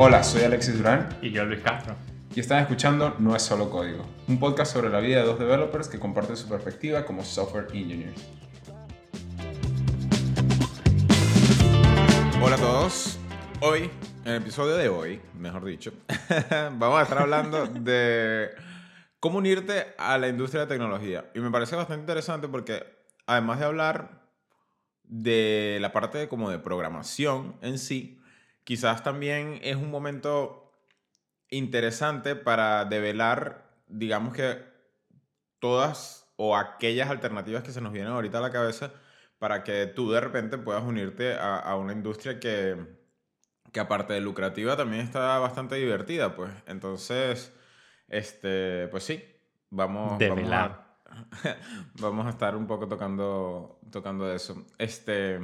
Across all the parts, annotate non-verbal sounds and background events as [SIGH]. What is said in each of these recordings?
Hola, soy Alexis Durán Y yo, Luis Castro. y están escuchando No es solo código, un podcast sobre la vida de dos developers que comparten su perspectiva como software engineers. Hola a todos. Hoy, en el episodio de hoy, mejor dicho, [LAUGHS] vamos a estar hablando de cómo unirte a la industria de tecnología. Y me parece bastante interesante porque además de hablar de la parte de, como de programación en sí, quizás también es un momento interesante para develar, digamos que todas o aquellas alternativas que se nos vienen ahorita a la cabeza para que tú de repente puedas unirte a, a una industria que, que aparte de lucrativa también está bastante divertida, pues. Entonces, este, pues sí, vamos, vamos a, [LAUGHS] vamos a estar un poco tocando, tocando eso. Este,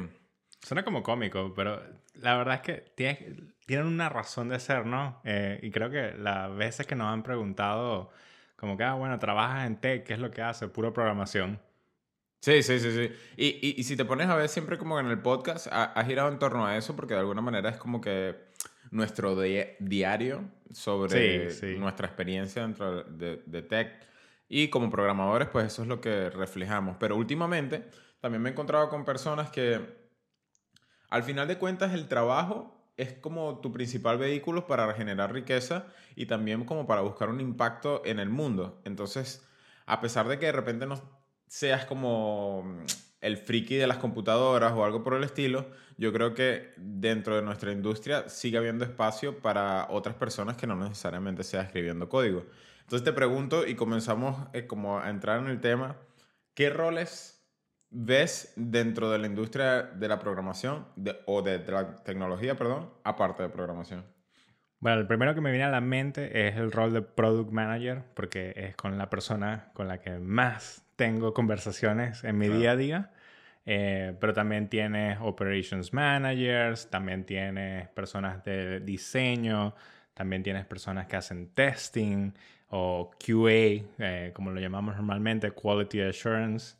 Suena como cómico, pero la verdad es que tiene- tienen una razón de ser, ¿no? Eh, y creo que las veces que nos han preguntado, como que, ah, bueno, trabajas en tech, ¿qué es lo que hace? Pura programación. Sí, sí, sí, sí. Y, y, y si te pones a ver siempre como en el podcast, ha, ha girado en torno a eso porque de alguna manera es como que nuestro di- diario sobre Sí, sí. nuestra experiencia dentro de, de tech. Y como programadores, pues eso es lo que reflejamos. Pero últimamente también me he encontrado con personas que al final de cuentas el trabajo es como tu principal vehículo para generar riqueza y también como para buscar un impacto en el mundo. Entonces, a pesar de que de repente no seas como mm, el friki de las computadoras o algo por el estilo, yo creo que dentro de nuestra industria sigue habiendo espacio para otras personas que no necesariamente sea escribiendo código. Entonces te pregunto y comenzamos eh, como a entrar en el tema, ¿qué roles ves dentro de la industria de la programación de- o de, de la tecnología, perdón, aparte de programación? Bueno, el primero que me viene a la mente es el rol de Product Manager, porque es con la persona con la que más tengo conversaciones en mi Claro. día a día. Eh, pero también tienes Operations Managers, también tienes personas de diseño, también tienes personas que hacen testing o QA, eh, como lo llamamos normalmente, Quality Assurance.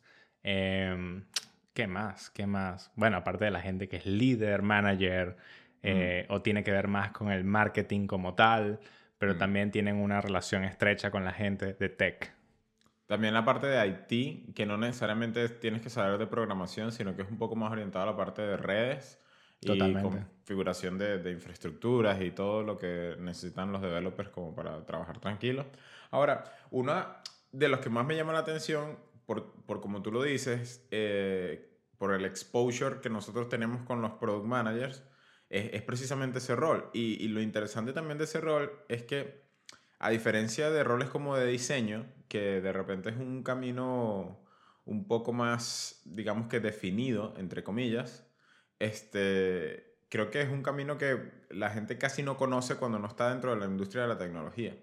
Em, ¿Qué más? ¿Qué más? Bueno, aparte de la gente que es líder, manager, eh, o tiene que ver más con el marketing como tal, pero Mm. también tienen una relación estrecha con la gente de tech. También la parte de IT, que no necesariamente tienes que saber de programación, sino que es un poco más orientado a la parte de redes y configuración de, de infraestructuras y todo lo que necesitan los developers como para trabajar tranquilos. Ahora, una de los que más me llama la atención, por, por como tú lo dices, eh, por el exposure que nosotros tenemos con los product managers, es, es precisamente ese rol. Y, y lo interesante también de ese rol es que a diferencia de roles como de diseño, que de repente es un camino un poco más, digamos que definido, entre comillas, este, creo que es un camino que la gente casi no conoce cuando no está dentro de la industria de la tecnología.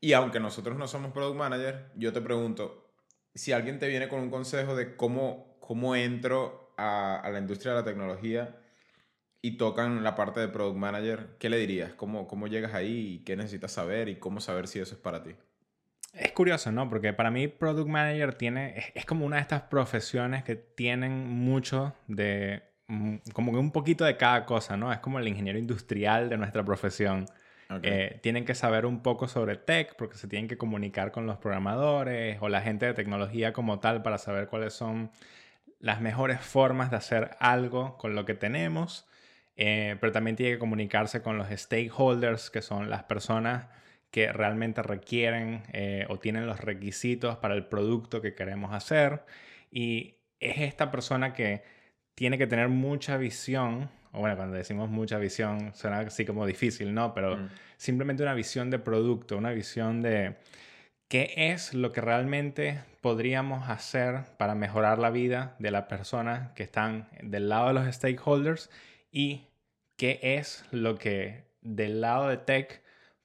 Y aunque nosotros no somos product manager, yo te pregunto, si alguien te viene con un consejo de cómo, cómo entro a, la industria de la tecnología y tocan la parte de product manager, ¿qué le dirías? ¿Cómo, cómo llegas ahí? ¿Qué necesitas saber? ¿Y cómo saber si eso es para ti? Es curioso, ¿no? Porque para mí Product Manager tiene, es, es como una de estas profesiones que tienen mucho de, mm, como que un poquito de cada cosa, ¿no? Es como el ingeniero industrial de nuestra profesión. Ok. Eh, tienen que saber un poco sobre tech porque se tienen que comunicar con los programadores o la gente de tecnología como tal para saber cuáles son las mejores formas de hacer algo con lo que tenemos. Eh, pero también tiene que comunicarse con los stakeholders, que son las personas que realmente requieren eh, o tienen los requisitos para el producto que queremos hacer. Y es esta persona que tiene que tener mucha visión, o bueno, cuando decimos mucha visión suena así como difícil, ¿no? Pero Mm. simplemente una visión de producto, una visión de qué es lo que realmente podríamos hacer para mejorar la vida de las personas que están del lado de los stakeholders y qué es lo que del lado de tech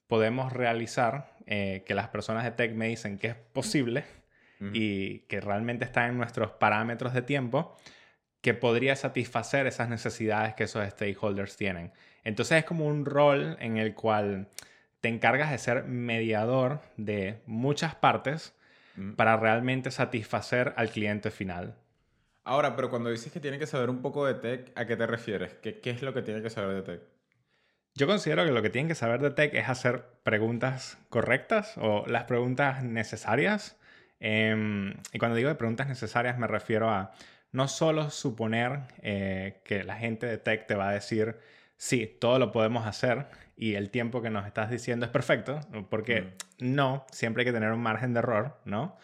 podemos realizar, eh, que las personas de tech me dicen que es posible y que realmente está en nuestros parámetros de tiempo, que podría satisfacer esas necesidades que esos stakeholders tienen. Entonces es como un rol en el cual te encargas de ser mediador de muchas partes Mm. para realmente satisfacer al cliente final. Ahora, pero cuando dices que tiene que saber un poco de tech, ¿a qué te refieres? ¿Qué, qué es lo que tiene que saber de tech? Yo considero que lo que tienen que saber de tech es hacer preguntas correctas o las preguntas necesarias. Em, y cuando digo de preguntas necesarias me refiero a no solo suponer eh, que la gente de tech te va a decir, sí, todo lo podemos hacer y el tiempo que nos estás diciendo es perfecto, porque mm. no, siempre hay que tener un margen de error, ¿no?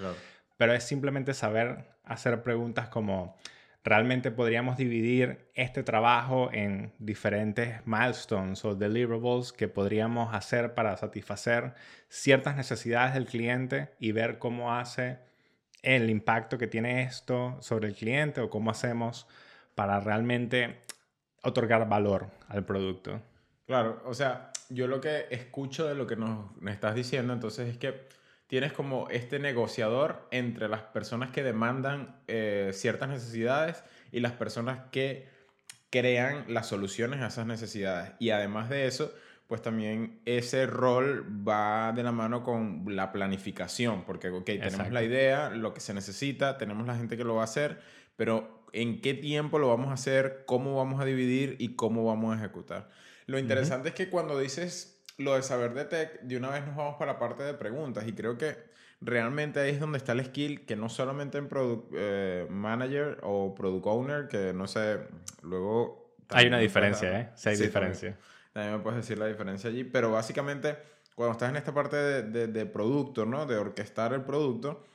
Pero es simplemente saber hacer preguntas como, realmente podríamos dividir este trabajo en diferentes milestones o deliverables que podríamos hacer para satisfacer ciertas necesidades del cliente y ver cómo hace el impacto que tiene esto sobre el cliente o cómo hacemos para realmente otorgar valor al producto. Claro, o sea, yo lo que escucho de lo que nos, estás diciendo entonces es que tienes como este negociador entre las personas que demandan eh, ciertas necesidades y las personas que crean las soluciones a esas necesidades. Y además de eso, pues también ese rol va de la mano con la planificación, porque, ok, tenemos la idea, lo que se necesita, tenemos la gente que lo va a hacer, pero en qué tiempo lo vamos a hacer, cómo vamos a dividir y cómo vamos a ejecutar. Lo interesante es que cuando dices lo de saber de tech, de una vez nos vamos para la parte de preguntas y creo que realmente ahí es donde está el skill que no solamente en Product eh, Manager o Product Owner, que no sé, luego... Hay una diferencia, ¿eh? Sí hay diferencia. También, me puedes decir la diferencia allí, pero básicamente cuando estás en esta parte de, de, producto, ¿no? De orquestar el producto,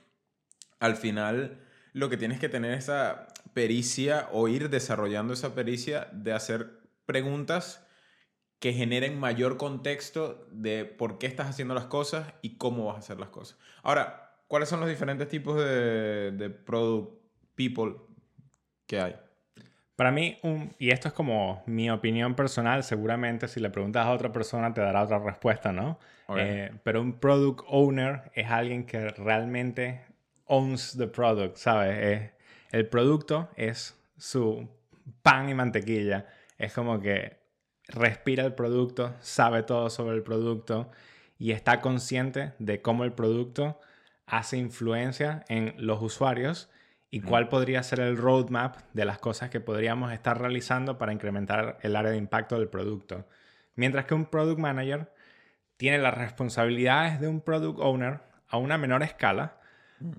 al final lo que tienes que tener esa pericia o ir desarrollando esa pericia de hacer preguntas que generen mayor contexto de por qué estás haciendo las cosas y cómo vas a hacer las cosas. Ahora, ¿cuáles son los diferentes tipos de, de product people que hay? Para mí, un, y esto es como mi opinión personal, seguramente si le preguntas a otra persona te dará otra respuesta, ¿no? Eh, pero un product owner es alguien que realmente owns the product, ¿sabes? el producto es su pan y mantequilla. Es como que respira el producto, sabe todo sobre el producto y está consciente de cómo el producto hace influencia en los usuarios y cuál podría ser el roadmap de las cosas que podríamos estar realizando para incrementar el área de impacto del producto. Mientras que un product manager tiene las responsabilidades de un product owner a una menor escala,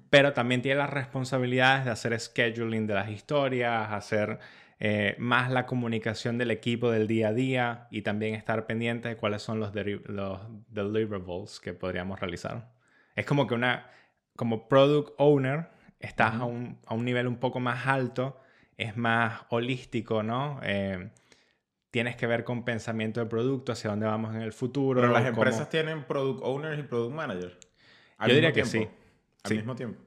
pero también tiene las responsabilidades de hacer scheduling de las historias, hacer eh, más la comunicación del equipo del día a día y también estar pendiente de cuáles son los, los deliverables que podríamos realizar. Es como que una, como product owner, estás a, un, a, un, nivel un poco más alto, es más holístico, ¿no? Eh, tienes que ver con pensamiento de producto, hacia dónde vamos en el futuro. Pero las empresas tienen product owners y product managers. Yo diría que sí. Al mismo tiempo.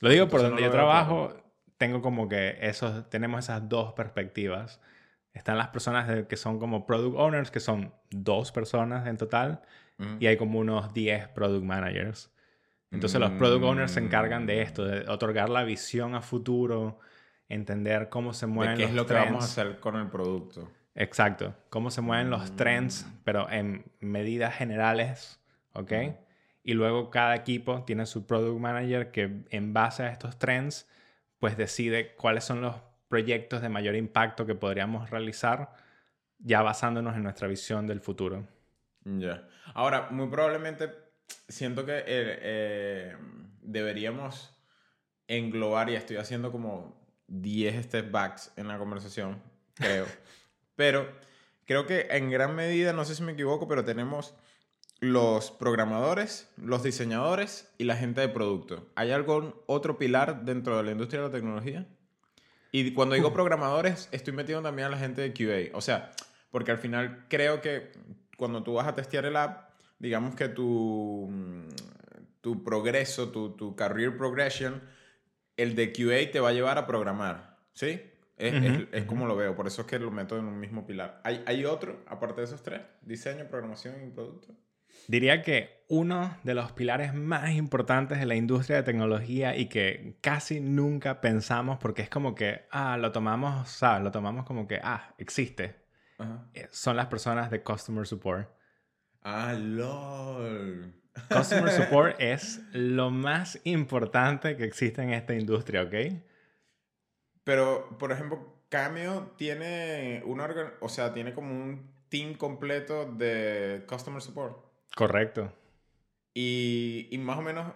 Lo digo por donde yo trabajo, tengo como que esos, tenemos esas dos perspectivas. Están las personas que son como product owners, que son dos personas en total, y hay como unos 10 product managers. Entonces los product owners se encargan de esto, de otorgar la visión a futuro, entender cómo se mueven qué es lo que vamos a hacer con el producto. Exacto, cómo se mueven los trends, pero en medidas generales, ¿ok? Y luego cada equipo tiene su product manager que en base a estos trends pues decide cuáles son los proyectos de mayor impacto que podríamos realizar ya basándonos en nuestra visión del futuro. Ya. Ahora, muy probablemente siento que eh, eh, deberíamos englobar, y estoy haciendo como 10 step backs en la conversación, creo. [LAUGHS] pero creo que en gran medida, no sé si me equivoco, pero tenemos los programadores, los diseñadores y la gente de producto. ¿Hay algún otro pilar dentro de la industria de la tecnología? Y cuando digo programadores, estoy metiendo también a la gente de QA. O sea, porque al final creo que cuando tú vas a testear el app, digamos que tu, tu progreso, tu, tu career progression, el de QA te va a llevar a programar. ¿Sí? Es, es, como lo veo, por eso es que lo meto en un mismo pilar. ¿Hay, ¿Hay otro, aparte de esos tres? Diseño, programación y producto. Diría que uno de los pilares más importantes de la industria de tecnología y que casi nunca pensamos porque es como que, ah, lo tomamos, ¿sabes? Lo tomamos como que, ah, existe. Eh, son las personas de Customer Support. Ah, lol. [LAUGHS] Customer Support es lo más importante que existe en esta industria, ¿ok? Pero, por ejemplo, Cameo tiene una, o sea, tiene como un team completo de customer support. Correcto. Y, y más o menos,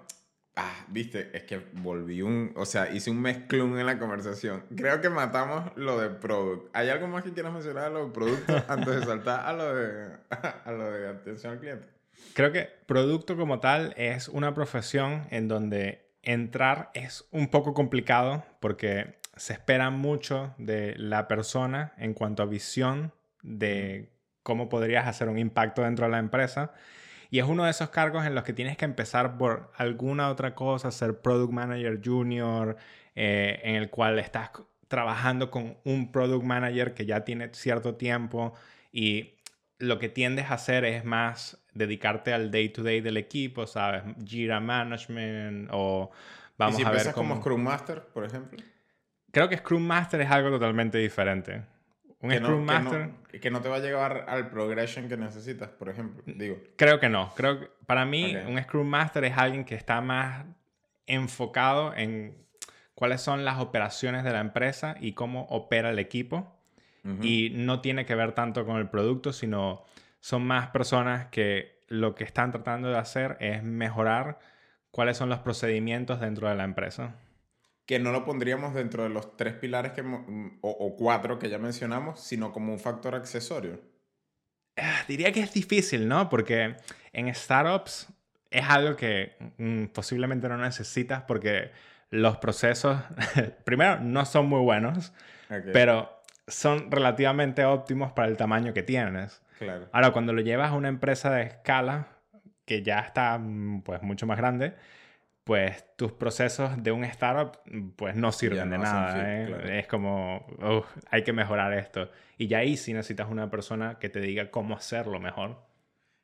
ah, viste, es que volví un, o sea, hice un mezclón en la conversación. Creo que matamos lo de product. ¿Hay algo más que quieras mencionar a lo de producto [LAUGHS] antes de saltar a lo de, [LAUGHS] a lo de atención al cliente? Creo que producto como tal es una profesión en donde entrar es un poco complicado porque se espera mucho de la persona en cuanto a visión de cómo podrías hacer un impacto dentro de la empresa. Y es uno de esos cargos en los que tienes que empezar por alguna otra cosa, ser product manager junior, eh, en el cual estás trabajando con un product manager que ya tiene cierto tiempo y lo que tiendes a hacer es más dedicarte al day to day del equipo, ¿sabes? Jira Management o vamos ¿Y si a ver como Scrum Master, por ejemplo. Creo que Scrum Master es algo totalmente diferente. Un Scrum Master. Que no, te va a llevar al progression que necesitas, por ejemplo. Digo. Creo que no. Creo que para mí, un Scrum Master es alguien que está más enfocado en cuáles son las operaciones de la empresa y cómo opera el equipo. Y no tiene que ver tanto con el producto, sino son más personas que lo que están tratando de hacer es mejorar cuáles son los procedimientos dentro de la empresa que no lo pondríamos dentro de los tres pilares que, mm, o, cuatro que ya mencionamos, sino como un factor accesorio? Ah, diría que es difícil, ¿no? Porque en startups es algo que mm, posiblemente no necesitas porque los procesos, [LAUGHS] primero, no son muy buenos, pero son relativamente óptimos para el tamaño que tienes. Claro. Ahora, cuando lo llevas a una empresa de escala que ya está mm, pues mucho más grande, pues tus procesos de un startup pues no sirven de nada. ¿eh? Es como, hay que mejorar esto. Y ya ahí sí necesitas una persona que te diga cómo hacerlo mejor.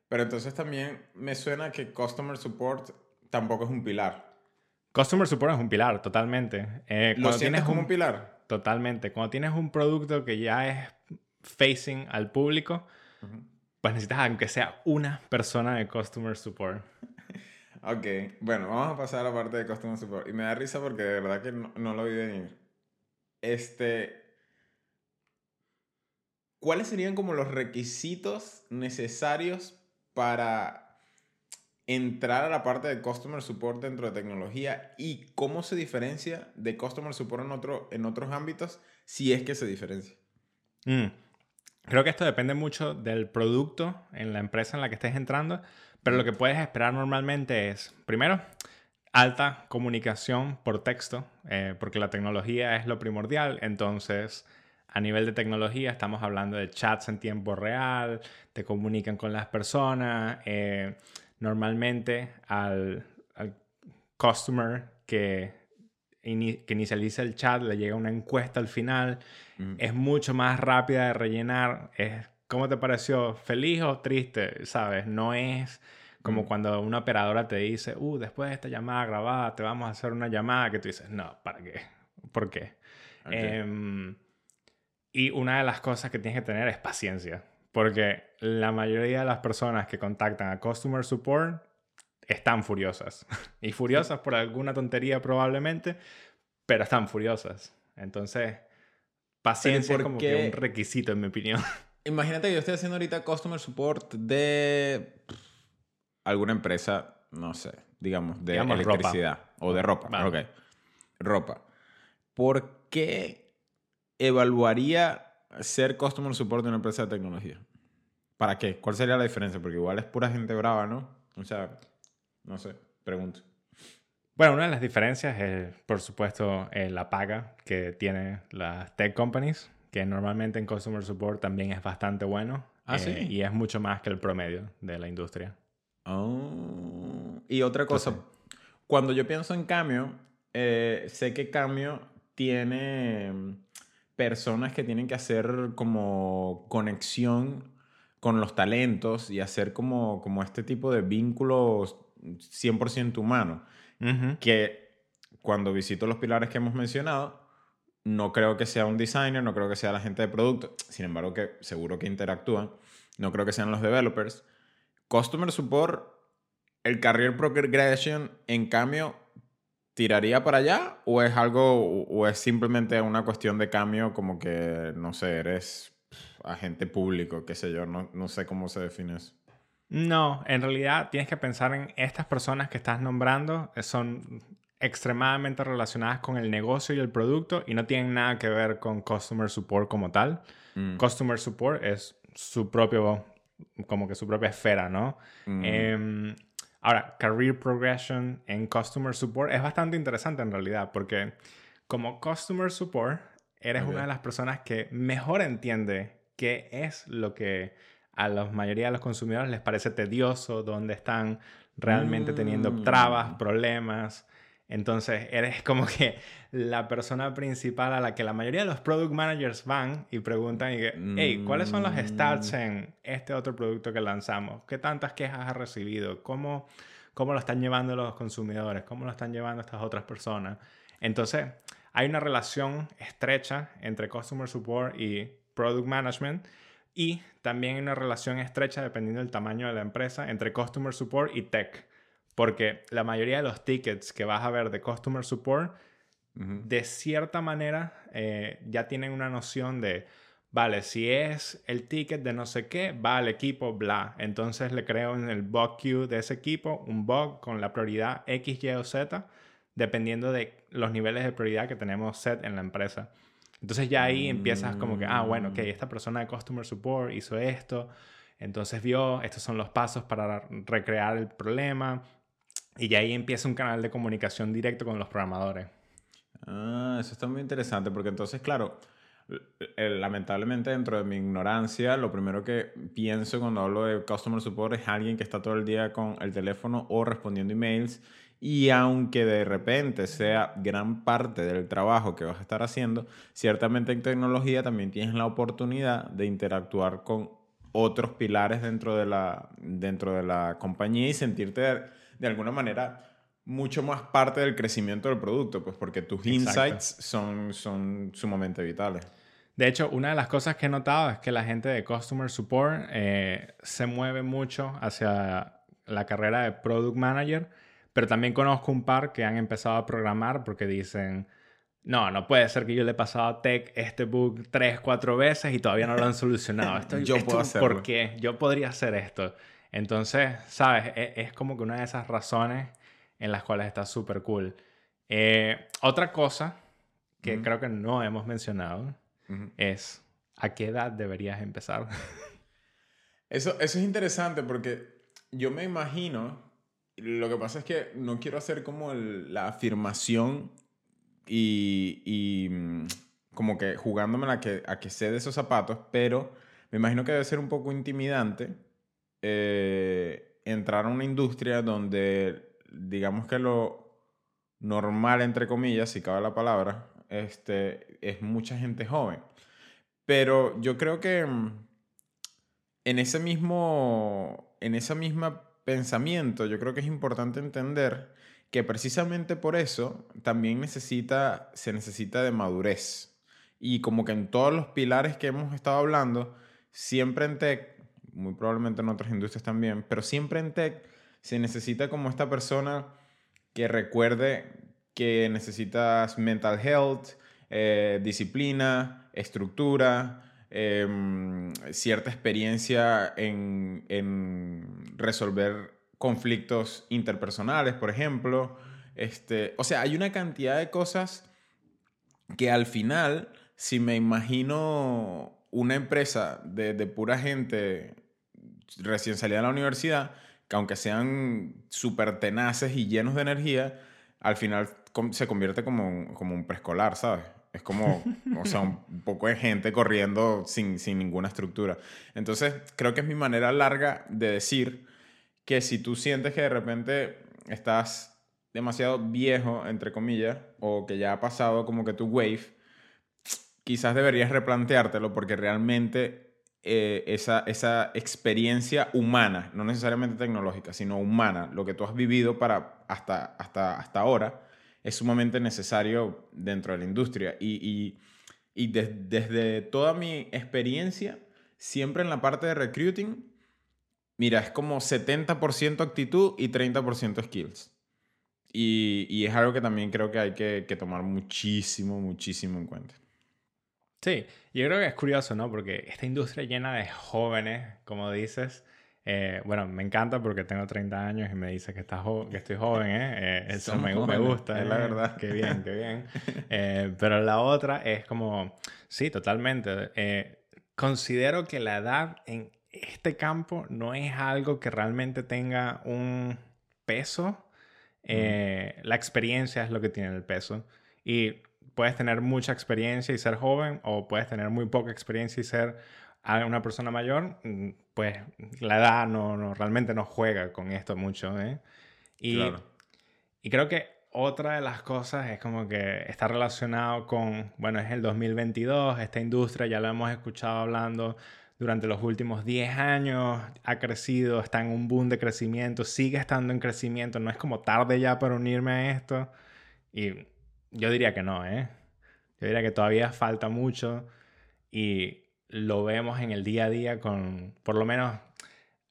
Pero entonces también me suena que Customer Support tampoco es un pilar. Customer Support es un pilar, totalmente. Eh, ¿Lo sientes como un, pilar? Totalmente. Cuando tienes un producto que ya es facing al público, pues necesitas aunque sea una persona de Customer Support. Ok, bueno, vamos a pasar a la parte de Customer Support. Y me da risa porque de verdad que no, lo vi venir. Este. ¿Cuáles serían como los requisitos necesarios para entrar a la parte de Customer Support dentro de tecnología y cómo se diferencia de Customer Support en, otro, en otros ámbitos si es que se diferencia? Mm. Creo que esto depende mucho del producto en la empresa en la que estés entrando, pero lo que puedes esperar normalmente es, primero, alta comunicación por texto, eh, porque la tecnología es lo primordial. Entonces, a nivel de tecnología, estamos hablando de chats en tiempo real, te comunican con las personas. Eh, normalmente, al, customer que, que inicializa el chat le llega una encuesta al final. Es mucho más rápida de rellenar. Es ¿Cómo te pareció? ¿Feliz o triste? ¿Sabes? No es como cuando una operadora te dice, uh, después de esta llamada grabada te vamos a hacer una llamada que tú dices, no, ¿para qué? ¿Por qué? Em, y una de las cosas que tienes que tener es paciencia, porque la mayoría de las personas que contactan a Customer Support están furiosas. [LAUGHS] y furiosas por alguna tontería probablemente, pero están furiosas. Entonces, paciencia es como que un requisito en mi opinión. [LAUGHS] Imagínate que yo estoy haciendo ahorita customer support de alguna empresa, no sé, digamos, de electricidad o de ropa. Ok. Ropa. ¿Por qué evaluaría ser customer support de una empresa de tecnología? ¿Para qué? ¿Cuál sería la diferencia? Porque igual es pura gente brava, ¿no? O sea, no sé, pregunto. Bueno, una de las diferencias es, por supuesto, eh, la paga que tienen las tech companies que normalmente en Customer Support también es bastante bueno. Ah, sí. Eh, y es mucho más que el promedio de la industria. Oh. Y otra cosa, cuando yo pienso en Cameo, eh, sé que Cameo tiene mm, personas que tienen que hacer como conexión con los talentos y hacer como, como este tipo de vínculos 100% humanos. Que cuando visito los pilares que hemos mencionado, no creo que sea un designer, no creo que sea la gente de producto, sin embargo que seguro que interactúan, no creo que sean los developers. Customer Support, el Career Progression, en cambio, ¿tiraría para allá o es algo, o es simplemente una cuestión de cambio como que, no sé, eres agente público, qué sé yo, no, no sé cómo se define eso. No, en realidad tienes que pensar en estas personas que estás nombrando, eh, son extremadamente relacionadas con el negocio y el producto y no tienen nada que ver con customer support como tal. Mm. Customer support es su propio, como que su propia esfera, ¿no? Mm. Em, ahora, career progression en customer support es bastante interesante en realidad porque como customer support eres Ok. una de las personas que mejor entiende qué es lo que a la mayoría de los consumidores les parece tedioso, dónde están realmente teniendo Mm. trabas, problemas. Entonces, eres [LAUGHS] como que la persona principal a la que la mayoría de los product managers van y preguntan, y que, hey, ¿cuáles son los stats Mm. en este otro producto que lanzamos? ¿Qué tantas quejas has recibido? ¿Cómo, cómo lo están llevando los consumidores? ¿Cómo lo están llevando estas otras personas? Entonces, hay una relación estrecha entre Customer Support y Product Management y también hay una relación estrecha, dependiendo del tamaño de la empresa, entre Customer Support y Tech. Porque la mayoría de los tickets que vas a ver de Customer Support, Ujú. de cierta manera, eh, ya tienen una noción de, vale, si es el ticket de no sé qué, va al equipo, bla. Entonces le creo en el bug queue de ese equipo un bug con la prioridad X, Y o Z, dependiendo de los niveles de prioridad que tenemos set en la empresa. Entonces ya ahí empiezas como que, ah, bueno, ok, esta persona de Customer Support hizo esto, entonces vio, estos son los pasos para recrear el problema, y ya ahí empieza un canal de comunicación directo con los programadores. Ah, eso está muy interesante porque entonces, claro, eh, lamentablemente dentro de mi ignorancia, lo primero que pienso cuando hablo de customer support es alguien que está todo el día con el teléfono o respondiendo emails y aunque de repente sea gran parte del trabajo que vas a estar haciendo, ciertamente en tecnología también tienes la oportunidad de interactuar con otros pilares dentro de la, dentro de la compañía y sentirte de, alguna manera mucho más parte del crecimiento del producto, pues porque tus Exacto. insights son, son sumamente vitales. De hecho, una de las cosas que he notado es que la gente de Customer Support eh, se mueve mucho hacia la carrera de Product Manager, pero también conozco un par que han empezado a programar porque dicen, no, no puede ser que yo le he pasado a Tech este bug tres, cuatro veces y todavía no lo han solucionado. [LAUGHS] Esto, Yo esto, puedo hacerlo. ¿Por qué? Yo podría hacer esto. Entonces, ¿sabes? E- Es, como que una de esas razones en las cuales está súper cool. Eh, otra cosa que creo que no hemos mencionado es a qué edad deberías empezar. [LAUGHS] Eso, eso es interesante porque yo me imagino, lo que pasa es que no quiero hacer como el- la afirmación y, y, mm, como que jugándome a que, a que sé de esos zapatos, pero me imagino que debe ser un poco intimidante eh, entrar a una industria donde digamos que lo normal, entre comillas, si cabe la palabra, este, es mucha gente joven. Pero yo creo que mm, en ese mismo, en ese mismo pensamiento, yo creo que es importante entender que precisamente por eso también necesita, se necesita de madurez. Y como que en todos los pilares que hemos estado hablando, siempre en muy probablemente en otras industrias también, pero siempre en tech se necesita como esta persona que recuerde que necesitas mental health, eh, disciplina, estructura, em, cierta experiencia en, en resolver conflictos interpersonales, por ejemplo. Este, o sea, hay una cantidad de cosas que al final, si me imagino una empresa de, de pura gente recién salida de la universidad, que aunque sean súper tenaces y llenos de energía, al final se convierte como un, como un preescolar, ¿sabes? Es como, [LAUGHS] o sea, un poco de gente corriendo sin, sin ninguna estructura. Entonces, creo que es mi manera larga de decir que si tú sientes que de repente estás demasiado viejo, entre comillas, o que ya ha pasado como que tu wave, quizás deberías replanteártelo porque realmente eh, esa, esa experiencia humana, no necesariamente tecnológica, sino humana, lo que tú has vivido para hasta, hasta, hasta ahora, es sumamente necesario dentro de la industria. Y, y, y des- desde toda mi experiencia, siempre en la parte de recruiting, mira, es como 70% actitud y 30% skills. Y, y es algo que también creo que hay que, que tomar muchísimo, muchísimo en cuenta. Sí, yo creo que es curioso, ¿no? Porque esta industria llena de jóvenes, como dices, eh, bueno, me encanta porque tengo 30 años y me dice que, está que estoy joven, ¿eh? eh eso me, me, gusta, es la verdad. Qué bien, qué bien. [LAUGHS] Eh, pero la otra es como, sí, totalmente. considero que la edad en este campo no es algo que realmente tenga un peso. La experiencia es lo que tiene el peso. Y puedes tener mucha experiencia y ser joven o puedes tener muy poca experiencia y ser una persona mayor, mm, pues la edad no, no realmente no juega con esto mucho. ¿eh? Y, y creo que otra de las cosas es como que está relacionado con, bueno, es el 2022, esta industria ya la hemos escuchado hablando durante los últimos 10 años, ha crecido, está en un boom de crecimiento, sigue estando en crecimiento, no es como tarde ya para unirme a esto. Y yo diría que no, ¿eh? Yo diría que todavía falta mucho y lo vemos en el día a día con, por lo menos,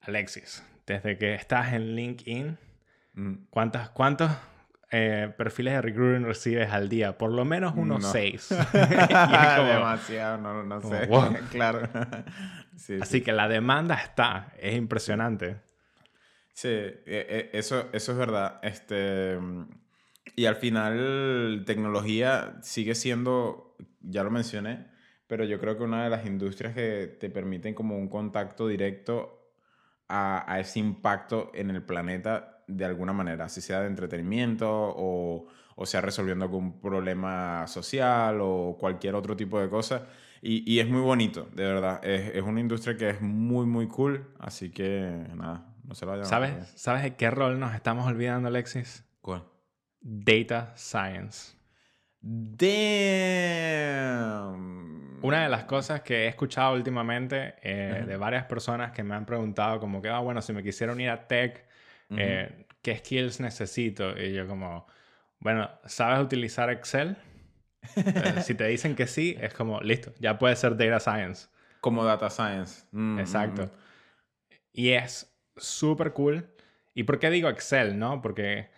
Alexis. Desde que estás en LinkedIn, mm. ¿cuántas, ¿cuántos eh, perfiles de recruiting recibes al día? Por lo menos unos seis. [LAUGHS] [LAUGHS] Demasiado, no, no sé. [LAUGHS] claro. Así que la demanda está, es impresionante. Sí, e, e, eso, eso es verdad. Este, y al final, tecnología sigue siendo, ya lo mencioné, pero yo creo que una de las industrias que te permiten como un contacto directo a, a ese impacto en el planeta de alguna manera, si sea de entretenimiento o, o sea resolviendo algún problema social o cualquier otro tipo de cosa. Y, y es muy bonito, de verdad. Es, es, una industria que es muy, muy cool. Así que nada, no se lo vayan ¿Sabes, ¿Sabes de qué rol nos estamos olvidando, Alexis? ¿Cuál? Data Science. Damn. Una de las cosas que he escuchado últimamente eh, de varias personas que me han preguntado como que, ah, bueno, si me quisiera unir a tech, eh, ¿qué skills necesito? Y yo como, bueno, ¿sabes utilizar Excel? Eh, [LAUGHS] si te dicen que sí, es como, listo, ya puede ser Data Science. Como Data Science. Mm, Exacto. Mm. Y es súper cool. ¿Y por qué digo Excel, no? Porque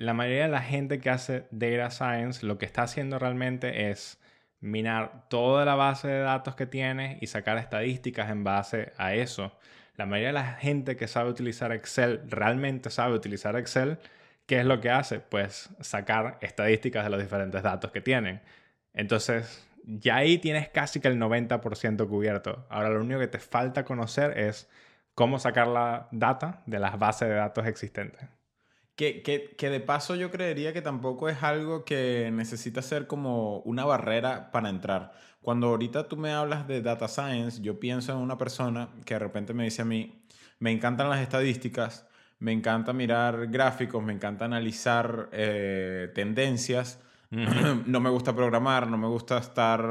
la mayoría de la gente que hace data science lo que está haciendo realmente es minar toda la base de datos que tiene y sacar estadísticas en base a eso. La mayoría de la gente que sabe utilizar Excel realmente sabe utilizar Excel. ¿Qué es lo que hace? Pues sacar estadísticas de los diferentes datos que tienen. Entonces, ya ahí tienes casi que el 90% cubierto. Ahora lo único que te falta conocer es cómo sacar la data de las bases de datos existentes. Que, que, de paso yo creería que tampoco es algo que necesita ser como una barrera para entrar. Cuando ahorita tú me hablas de data science, yo pienso en una persona que de repente me dice a mí, me encantan las estadísticas, me encanta mirar gráficos, me encanta analizar eh, tendencias, [CLEARS THROAT] no me gusta programar, no me gusta estar,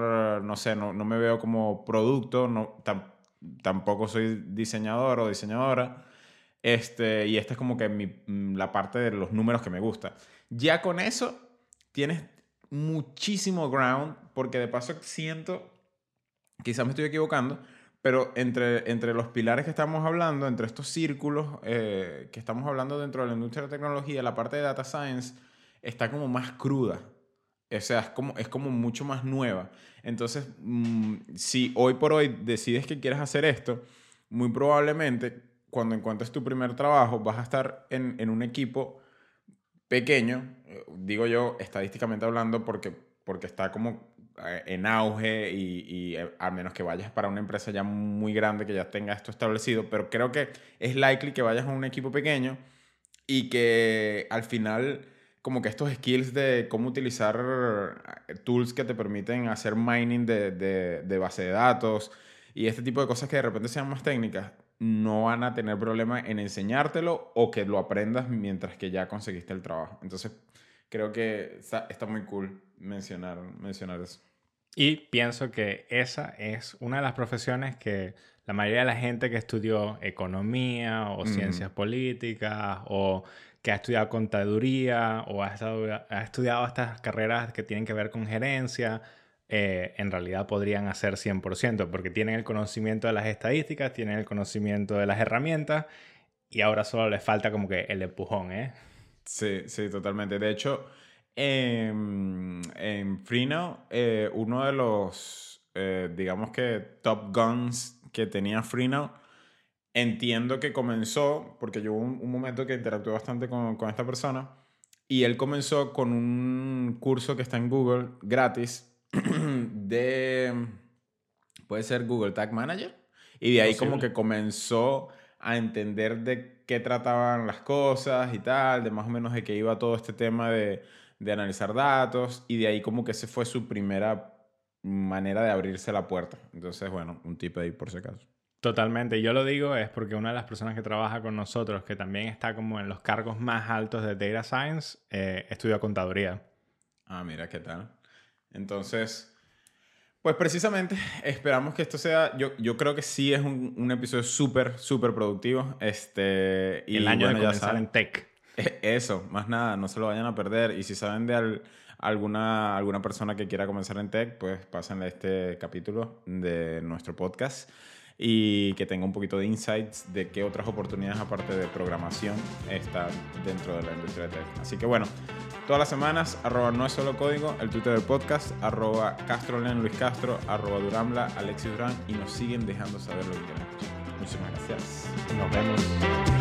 no sé, no, no me veo como producto, no, tampoco soy diseñador o diseñadora. Este, y esta es como que mm, la parte de los números que me gusta. Ya con eso tienes muchísimo ground, porque de paso siento, quizás me estoy equivocando, pero entre, entre los pilares que estamos hablando, entre estos círculos eh, que estamos hablando dentro de la industria de la tecnología, la parte de data science está como más cruda. O sea, es como, es como mucho más nueva. Entonces, mm, si hoy por hoy decides que quieres hacer esto, muy probablemente cuando encuentres tu primer trabajo, vas a estar en, en un equipo pequeño, eh, digo yo estadísticamente hablando, porque, porque está como eh, en auge y, y eh, a menos que vayas para una empresa ya muy grande que ya tenga esto establecido, pero creo que es likely que vayas a un equipo pequeño y que al final como que estos skills de cómo utilizar tools que te permiten hacer mining de, de, de base de datos y este tipo de cosas que de repente sean más técnicas, no van a tener problema en enseñártelo o que lo aprendas mientras que ya conseguiste el trabajo. Entonces, creo que está, muy cool mencionar, mencionar eso. Y pienso que esa es una de las profesiones que la mayoría de la gente que estudió economía o ciencias políticas o que ha estudiado contaduría o ha, ha estudiado estas carreras que tienen que ver con gerencia, eh, en realidad podrían hacer 100%, porque tienen el conocimiento de las estadísticas, tienen el conocimiento de las herramientas y ahora solo les falta como que el empujón, ¿eh? Sí, sí, totalmente. De hecho, en, Freenow, eh, uno de los, eh, digamos que, top guns que tenía Freenow. Entiendo que comenzó, porque yo hubo un, un momento que interactué bastante con, con esta persona, y él comenzó con un curso que está en Google gratis [CLEARS THROAT] de, puede ser Google Tag Manager, y de ahí como que comenzó a entender de qué trataban las cosas y tal, de más o menos de qué iba todo este tema de, de analizar datos, y de ahí como que ese fue su primera manera de abrirse la puerta. Entonces, bueno, un tip ahí por si acaso. Totalmente. Yo lo digo es porque una de las personas que trabaja con nosotros, que también está como en los cargos más altos de Data Science, eh, estudió contaduría. Ah, mira, ¿qué tal? Entonces, pues precisamente [LAUGHS] esperamos que esto sea, yo, yo creo que sí es un, un episodio súper, súper productivo. Este, y el año bueno, de ya comenzar saben. en tech. Eso, más nada, no se lo vayan a perder. Y si saben de al- alguna, alguna persona que quiera comenzar en tech, pues pásenle este capítulo de nuestro podcast y que tenga un poquito de insights de qué otras oportunidades aparte de programación están dentro de la industria de tech. Así que bueno, todas las semanas, arroba no es solo código, el Twitter del podcast, arroba castrolen Luis Castro, arroba Durambla, Alexis Durán y nos siguen dejando saber lo que escuchar. Muchísimas gracias. Nos vemos.